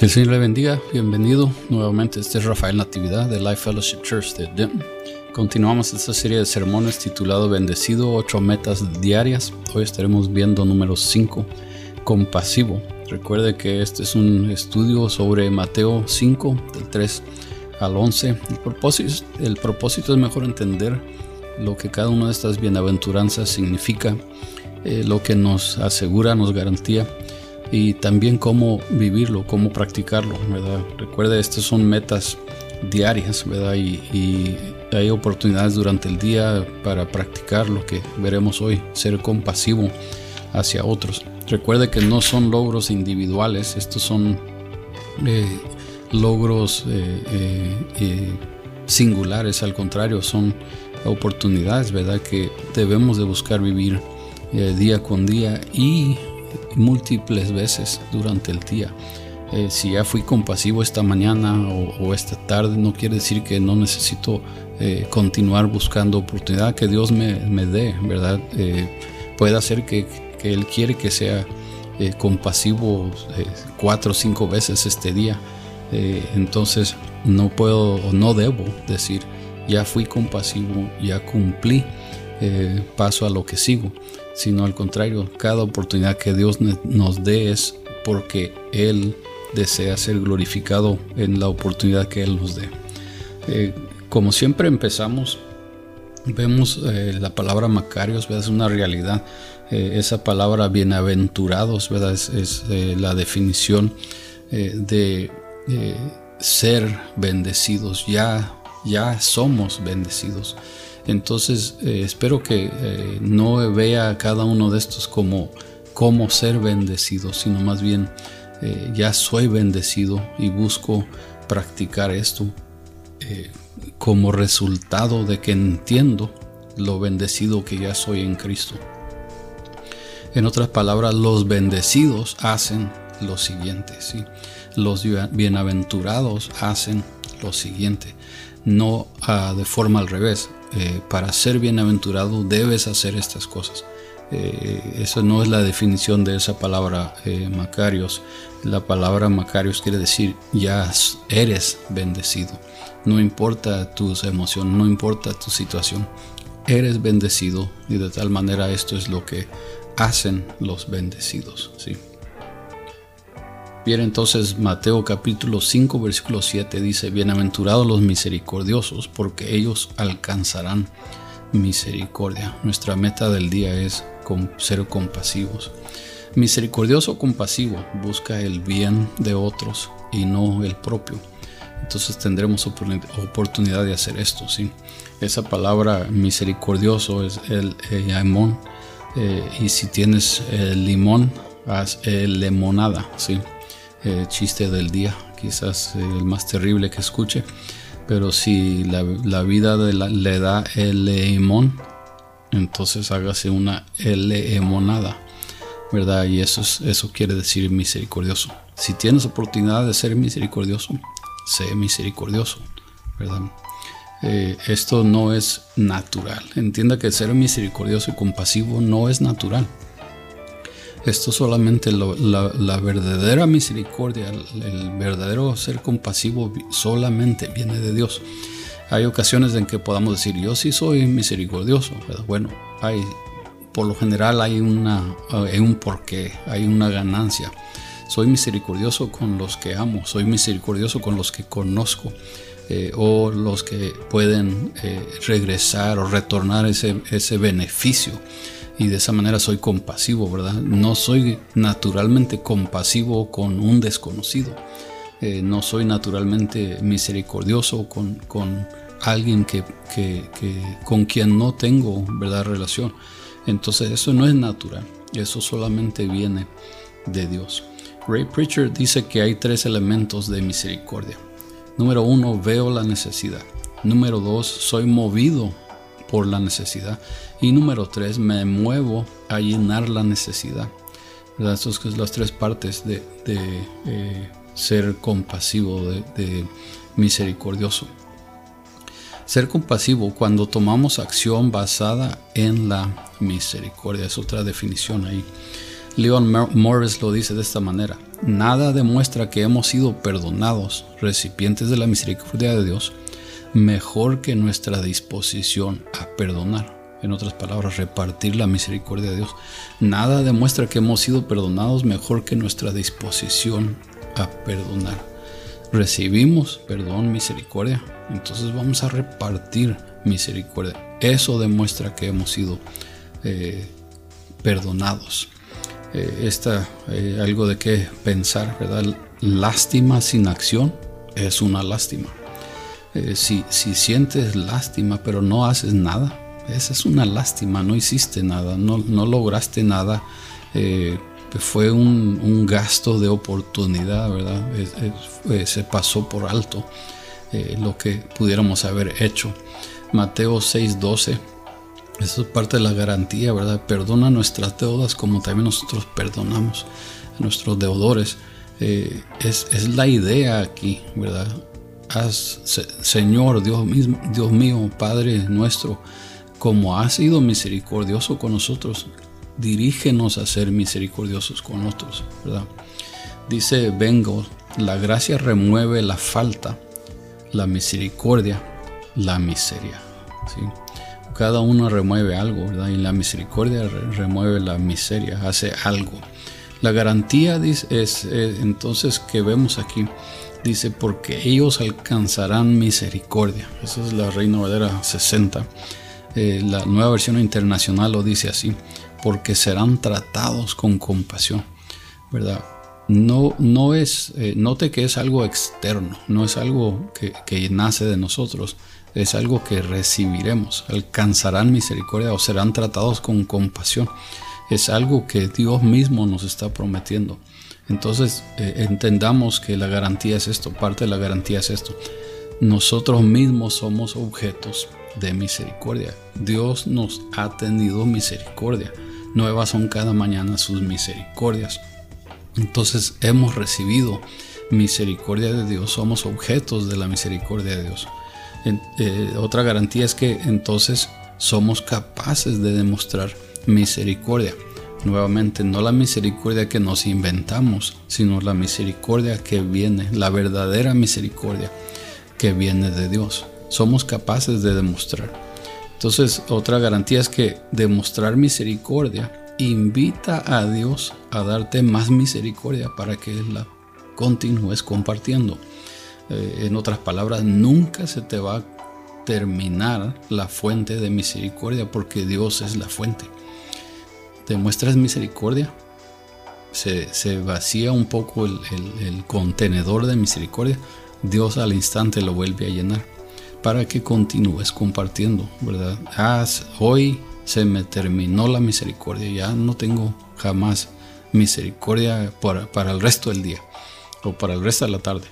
Que el Señor le bendiga. Bienvenido nuevamente. Este es Rafael Natividad de Life Fellowship Church de Denton. Continuamos esta serie de sermones titulado Bendecido, ocho metas diarias. Hoy estaremos viendo número 5, compasivo. Recuerde que este es un estudio sobre Mateo 5, del 3 al 11. El propósito, el propósito es mejor entender lo que cada una de estas bienaventuranzas significa, eh, lo que nos asegura, nos garantía y también cómo vivirlo, cómo practicarlo, ¿verdad? Recuerde, estas son metas diarias. Y, hay oportunidades durante el día para practicar lo que veremos hoy, ser compasivo hacia otros. Recuerde que no son logros individuales, estos son eh, logros eh, eh, singulares, al contrario, son oportunidades, ¿verdad? Que debemos de buscar vivir día con día y múltiples veces durante el día. Eh, si ya fui compasivo esta mañana o, esta tarde, no quiere decir que no necesito eh, continuar buscando oportunidad que Dios me, dé, ¿verdad? Eh, puede que, que, Él quiere que sea compasivo cuatro o cinco veces este día. entonces no puedo o no debo decir, ya fui compasivo, ya cumplí, paso a lo que sigo sino al contrario, cada oportunidad que Dios nos dé es porque Él desea ser glorificado en la oportunidad que Él nos dé. Eh, como siempre empezamos, vemos eh, la palabra Macarios, es una realidad. Eh, esa palabra bienaventurados ¿verdad? es, la definición de ser bendecidos. Ya, ya somos bendecidos. Entonces eh, espero que eh, no vea a cada uno de estos como cómo ser bendecido, sino más bien eh, ya soy bendecido y busco practicar esto como resultado de que entiendo lo bendecido que ya soy en Cristo. En otras palabras, los bendecidos hacen lo siguiente, los bienaventurados hacen lo siguiente, no ah, de forma al revés. Eh, para ser bienaventurado debes hacer estas cosas. Eh, eso no es la definición de esa palabra eh, Macarios. La palabra Macarios quiere decir ya eres bendecido. No importa tus emociones, no importa tu situación. Eres bendecido y de tal manera esto es lo que hacen los bendecidos. ¿sí? Bien, entonces Mateo capítulo 5 versículo 7 dice, Bienaventurados los misericordiosos, porque ellos alcanzarán misericordia. Nuestra meta del día es ser compasivos. Misericordioso compasivo busca el bien de otros y no el propio. Entonces tendremos oportunidad de hacer esto, ¿sí? Esa palabra misericordioso es el, el eh, y si tienes el limón, haz el limonada, ¿sí? Eh, chiste del día, quizás eh, el más terrible que escuche, pero si la, vida le da el limón, entonces hágase una L-emonada, ¿verdad? Y eso, es, eso quiere decir misericordioso. Si tienes oportunidad de ser misericordioso, sé misericordioso, ¿verdad? Eh, esto no es natural. Entienda que ser misericordioso y compasivo no es natural. Esto solamente la, verdadera misericordia, el, verdadero ser compasivo solamente viene de Dios. Hay ocasiones en que podamos decir, yo sí soy misericordioso. Bueno, hay, por lo general hay, una, hay un porqué, hay una ganancia. Soy misericordioso con los que amo, soy misericordioso con los que conozco. Eh, o los que pueden eh, regresar o retornar ese, ese beneficio y de esa manera soy compasivo, ¿verdad? No soy naturalmente compasivo con un desconocido. Eh, no soy naturalmente misericordioso con, con alguien que, con quien no tengo ¿verdad? relación. Entonces eso no es natural, eso solamente viene de Dios. Ray Preacher dice que hay tres elementos de misericordia. Número uno, veo la necesidad. Número dos, soy movido por la necesidad. Y número tres, me muevo a llenar la necesidad. son las tres partes de, eh, ser compasivo, de, misericordioso. Ser compasivo cuando tomamos acción basada en la misericordia. Es otra definición ahí. Leon Morris lo dice de esta manera. nada demuestra que hemos sido perdonados, recipientes de la misericordia de Dios, mejor que nuestra disposición a perdonar. En otras palabras, repartir la misericordia de Dios. Nada demuestra que hemos sido perdonados mejor que nuestra disposición a perdonar. Recibimos perdón, misericordia, entonces vamos a repartir misericordia. Eso demuestra que hemos sido eh, perdonados. Eh, esta, eh, algo de qué pensar, ¿verdad? Lástima sin acción es una lástima. Si, si sientes lástima pero no haces nada, esa es una lástima, no hiciste nada, no, lograste nada. fue un, gasto de oportunidad, ¿verdad? se pasó por alto lo que pudiéramos haber hecho. Mateo 6:12 eso es parte de la garantía, ¿verdad? Perdona nuestras deudas como también nosotros perdonamos a nuestros deudores. Eh, es, la idea aquí, ¿verdad? Señor, Dios, mío, Padre nuestro, como has sido misericordioso con nosotros, dirígenos a ser misericordiosos con otros, ¿verdad? Dice, vengo, la gracia remueve la falta, la misericordia, la miseria. ¿sí? cada uno remueve algo, ¿verdad? Y la misericordia remueve la miseria, hace algo. La garantía es entonces que vemos aquí, dice, porque ellos alcanzarán misericordia. Esa es la Reina Valera 60. Eh, la nueva versión internacional lo dice así, porque serán tratados con compasión, ¿verdad? No, no es, eh, note que es algo externo, no es algo que, que nace de nosotros, es algo que recibiremos. Alcanzarán misericordia o serán tratados con compasión. Es algo que Dios mismo nos está prometiendo. Entonces eh, entendamos que la garantía es esto, parte de la garantía es esto. Nosotros mismos somos objetos de misericordia. Dios nos ha tenido misericordia. Nuevas son cada mañana sus misericordias. Entonces hemos recibido misericordia de Dios, somos objetos de la misericordia de Dios. Eh, otra garantía es que entonces somos capaces de demostrar misericordia. Nuevamente, no la misericordia que nos inventamos, sino la misericordia que viene, la verdadera misericordia que viene de Dios. Somos capaces de demostrar. Entonces, otra garantía es que demostrar misericordia invita a Dios a darte más misericordia para que la continúes compartiendo. Eh, en otras palabras, nunca se te va a terminar la fuente de misericordia porque Dios es la fuente. ¿Demuestras misericordia? Se, vacía un poco el, contenedor de misericordia. Dios al instante lo vuelve a llenar para que continúes compartiendo, ¿verdad? hoy se me terminó la misericordia, ya no tengo jamás misericordia para el resto del día o para el resto de la tarde.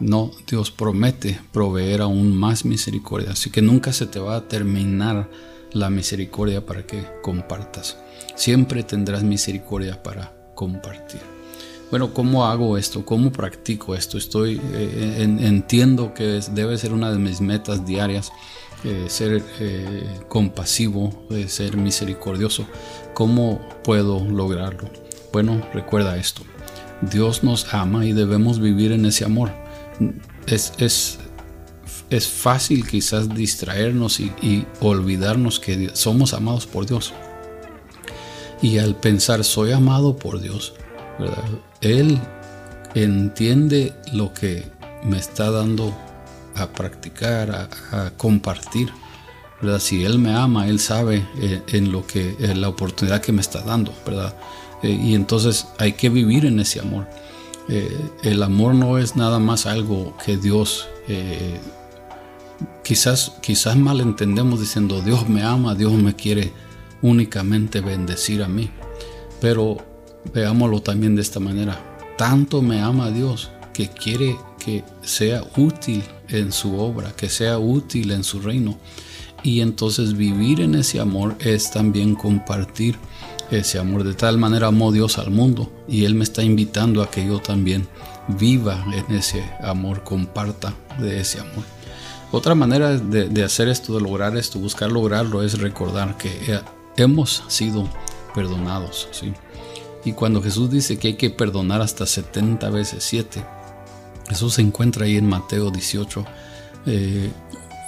No, Dios promete proveer aún más misericordia, así que nunca se te va a terminar la misericordia para que compartas. Siempre tendrás misericordia para compartir. Bueno, ¿cómo hago esto? ¿Cómo practico esto? Estoy eh, entiendo que debe ser una de mis metas diarias, eh, ser eh, compasivo, ser misericordioso. ¿Cómo puedo lograrlo? Bueno, recuerda esto. Dios nos ama y debemos vivir en ese amor es, es, es fácil quizás distraernos y, olvidarnos que somos amados por Dios. Y al pensar, soy amado por Dios, Él entiende lo que me está dando a practicar, a, compartir. ¿verdad? Si Él me ama, Él sabe eh, en lo que, la oportunidad que me está dando, ¿verdad? Eh, y entonces hay que vivir en ese amor. Eh, el amor no es nada más algo que Dios quizás quizás malentendemos diciendo Dios me ama, Dios me quiere únicamente bendecir a mí. Pero veámoslo también de esta manera. Tanto me ama Dios que quiere que sea útil en su obra, que sea útil en su reino. Y entonces vivir en ese amor es también compartir ese amor. De tal manera amó Dios al mundo y Él me está invitando a que yo también viva en ese amor, comparta de ese amor. Otra manera de, hacer esto, de lograr esto, buscar lograrlo, es recordar que hemos sido perdonados. ¿sí? Y cuando Jesús dice que hay que perdonar hasta 70 veces 7, eso se encuentra ahí en Mateo 18. Eh,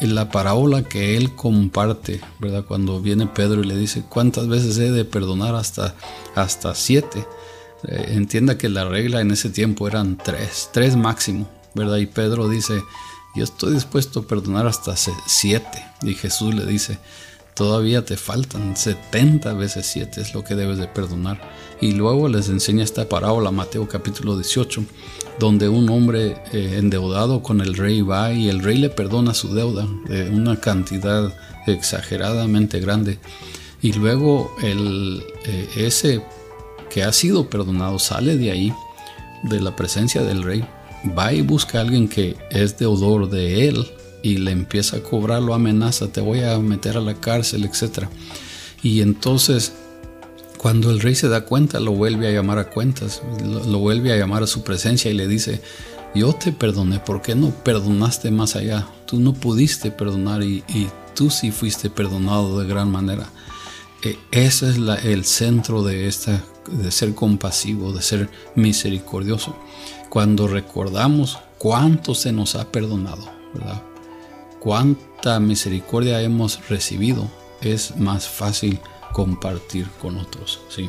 en la parábola que él comparte, ¿verdad? Cuando viene Pedro y le dice, ¿cuántas veces he de perdonar hasta, hasta siete? Eh, entienda que la regla en ese tiempo eran tres, tres máximo, ¿verdad? Y Pedro dice, yo estoy dispuesto a perdonar hasta siete. Y Jesús le dice, todavía te faltan 70 veces 7 es lo que debes de perdonar. Y luego les enseña esta parábola, Mateo capítulo 18, donde un hombre eh, endeudado con el rey va y el rey le perdona su deuda de una cantidad exageradamente grande. Y luego el, eh, ese que ha sido perdonado sale de ahí, de la presencia del rey, va y busca a alguien que es deudor de él y le empieza a cobrar, lo amenaza, te voy a meter a la cárcel, etc. Y entonces, cuando el rey se da cuenta, lo vuelve a llamar a cuentas, lo, vuelve a llamar a su presencia y le dice, yo te perdoné, ¿por qué no perdonaste más allá? Tú no pudiste perdonar y, tú sí fuiste perdonado de gran manera. E, ese es el centro de, esta, de ser compasivo, de ser misericordioso. Cuando recordamos cuánto se nos ha perdonado, ¿verdad? cuánta misericordia hemos recibido, es más fácil compartir con otros. ¿sí?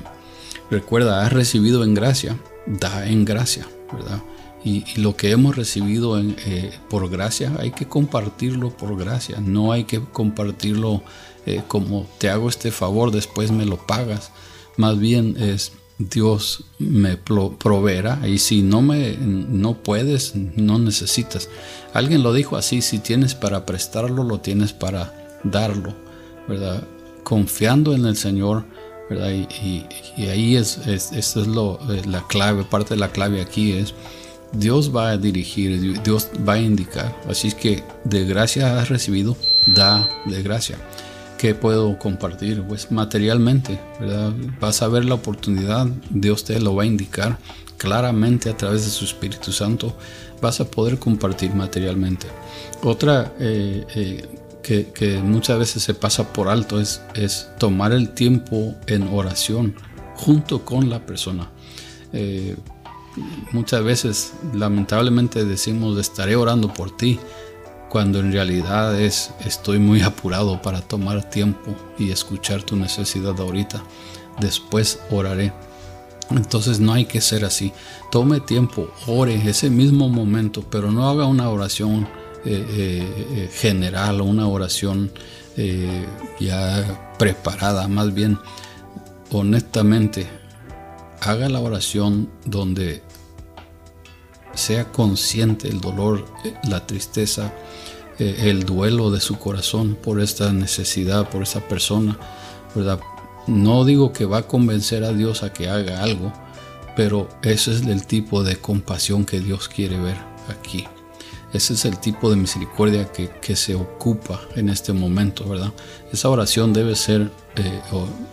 Recuerda, has recibido en gracia, da en gracia, ¿verdad? Y, lo que hemos recibido eh, por gracia hay que compartirlo por gracia, no hay que compartirlo eh, como te hago este favor, después me lo pagas. Más bien es Dios me proveerá y si no me no puedes, no necesitas. Alguien lo dijo así, si tienes para prestarlo, lo tienes para darlo, ¿verdad? Confiando en el Señor, ¿verdad? Y, ahí es, es, es lo, eh, la clave, parte de la clave aquí es, Dios va a dirigir, Dios va a indicar. Así que de gracia has recibido, da de gracia. ¿Qué puedo compartir? Pues materialmente, ¿verdad? Vas a ver la oportunidad, Dios te lo va a indicar claramente a través de su Espíritu Santo, vas a poder compartir materialmente. Otra eh, eh, que, muchas veces se pasa por alto es, es tomar el tiempo en oración junto con la persona. Eh, muchas veces lamentablemente decimos estaré orando por ti, cuando en realidad es estoy muy apurado para tomar tiempo y escuchar tu necesidad ahorita. Después oraré. Entonces no hay que ser así. Tome tiempo, ore ese mismo momento, pero no haga una oración eh, eh, eh, general o una oración ya preparada. Más bien, honestamente, haga la oración donde sea consciente el dolor, la tristeza, eh, el duelo de su corazón por esta necesidad, por esa persona, ¿verdad? No digo que va a convencer a Dios a que haga algo, pero ese es el tipo de compasión que Dios quiere ver aquí. Ese es el tipo de misericordia que, se ocupa en este momento, ¿verdad? Esa oración debe ser eh,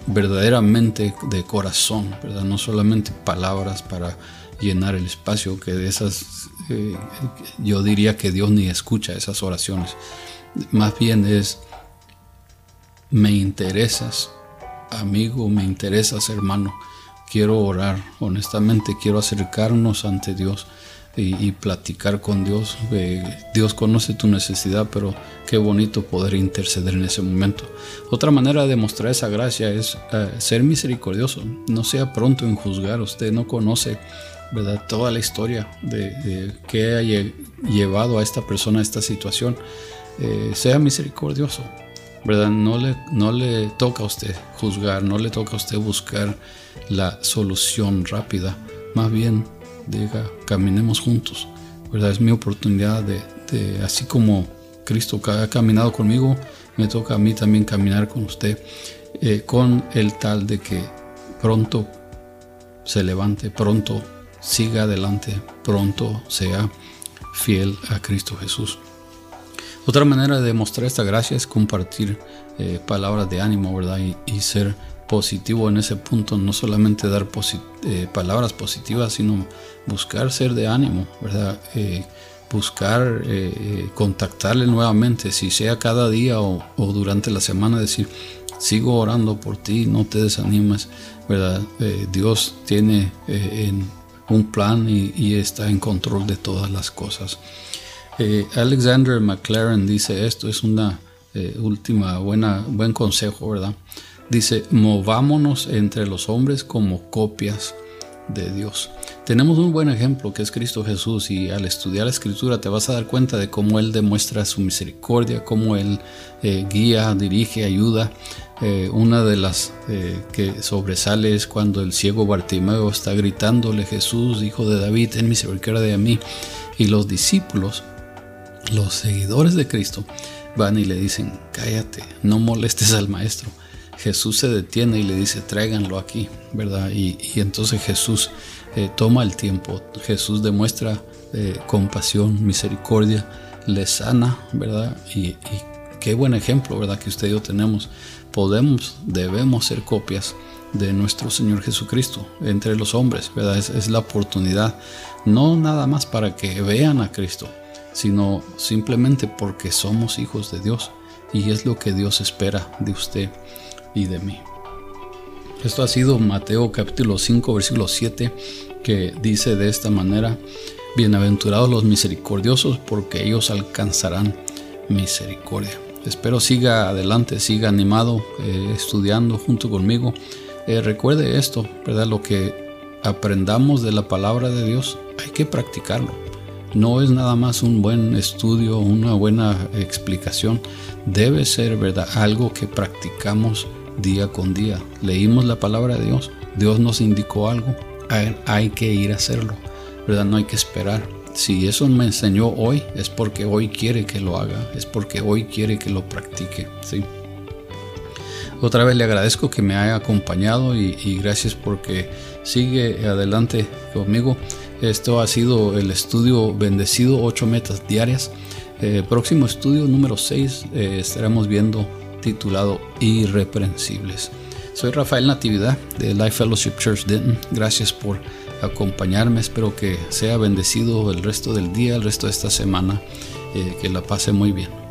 verdaderamente de corazón, ¿verdad? No solamente palabras para llenar el espacio, que de esas eh, yo diría que Dios ni escucha esas oraciones. Más bien es, me interesas, amigo, me interesas, hermano. Quiero orar, honestamente quiero acercarnos ante Dios y, platicar con Dios. Eh, Dios conoce tu necesidad, pero qué bonito poder interceder en ese momento. Otra manera de demostrar esa gracia es eh, ser misericordioso. No sea pronto en juzgar. Usted no conoce ¿verdad? Toda la historia de, que ha llevado a esta persona a esta situación. Eh, sea misericordioso, ¿verdad? No le, no le toca a usted juzgar, no le toca a usted buscar la solución rápida. Más bien, diga, caminemos juntos, ¿verdad? Es mi oportunidad de, así como Cristo ha caminado conmigo, me toca a mí también caminar con usted, eh, con el tal de que pronto se levante, pronto siga adelante, pronto sea fiel a Cristo Jesús. Otra manera de demostrar esta gracia es compartir eh, palabras de ánimo, ¿verdad? Y, ser positivo en ese punto, no solamente dar eh, palabras positivas, sino buscar ser de ánimo, ¿verdad? Eh, buscar contactarle nuevamente, si sea cada día o, durante la semana, decir, sigo orando por ti, no te desanimes, ¿verdad? Dios tiene eh, un plan y, está en control de todas las cosas. Eh, Alexander McLaren dice esto, es una última buena, buen consejo, ¿verdad? Dice, movámonos entre los hombres como copias de Dios. Tenemos un buen ejemplo que es Cristo Jesús y al estudiar la escritura te vas a dar cuenta de cómo Él demuestra su misericordia, cómo Él eh, guía, dirige, ayuda. Eh, una de las eh, que sobresale es cuando el ciego Bartimeo está gritándole Jesús, hijo de David, ten misericordia de mí. Y los discípulos, los seguidores de Cristo, van y le dicen, cállate, no molestes al maestro. Jesús se detiene y le dice, tráiganlo aquí, ¿verdad? Y, y entonces Jesús eh, toma el tiempo. Jesús demuestra eh, compasión, misericordia, le sana, ¿verdad? Y, qué buen ejemplo, ¿verdad? Que usted y yo tenemos. Podemos, debemos ser copias de nuestro Señor Jesucristo entre los hombres, ¿verdad? Es, es la oportunidad, no nada más para que vean a Cristo, sino simplemente porque somos hijos de Dios y es lo que Dios espera de usted y de mí. Esto ha sido Mateo capítulo 5 versículo 7 que dice de esta manera, bienaventurados los misericordiosos porque ellos alcanzarán misericordia. Espero siga adelante, siga animado, eh, estudiando junto conmigo. Eh, recuerde esto, ¿verdad? Lo que aprendamos de la palabra de Dios, hay que practicarlo. No es nada más un buen estudio, una buena explicación. Debe ser, ¿verdad? Algo que practicamos día con día. Leímos la palabra de Dios, Dios nos indicó algo, hay que ir a hacerlo, ¿verdad? No hay que esperar. Si eso me enseñó hoy, es porque hoy quiere que lo haga, es porque hoy quiere que lo practique, ¿sí? Otra vez le agradezco que me haya acompañado y, gracias porque sigue adelante conmigo. Esto ha sido el estudio bendecido, 8 metas diarias. Eh, próximo estudio número 6 eh, estaremos viendo titulado Irreprensibles. Soy Rafael Natividad de Life Fellowship Church Denton. Gracias por acompañarme. Espero que sea bendecido el resto del día, el resto de esta semana. Eh, que la pase muy bien.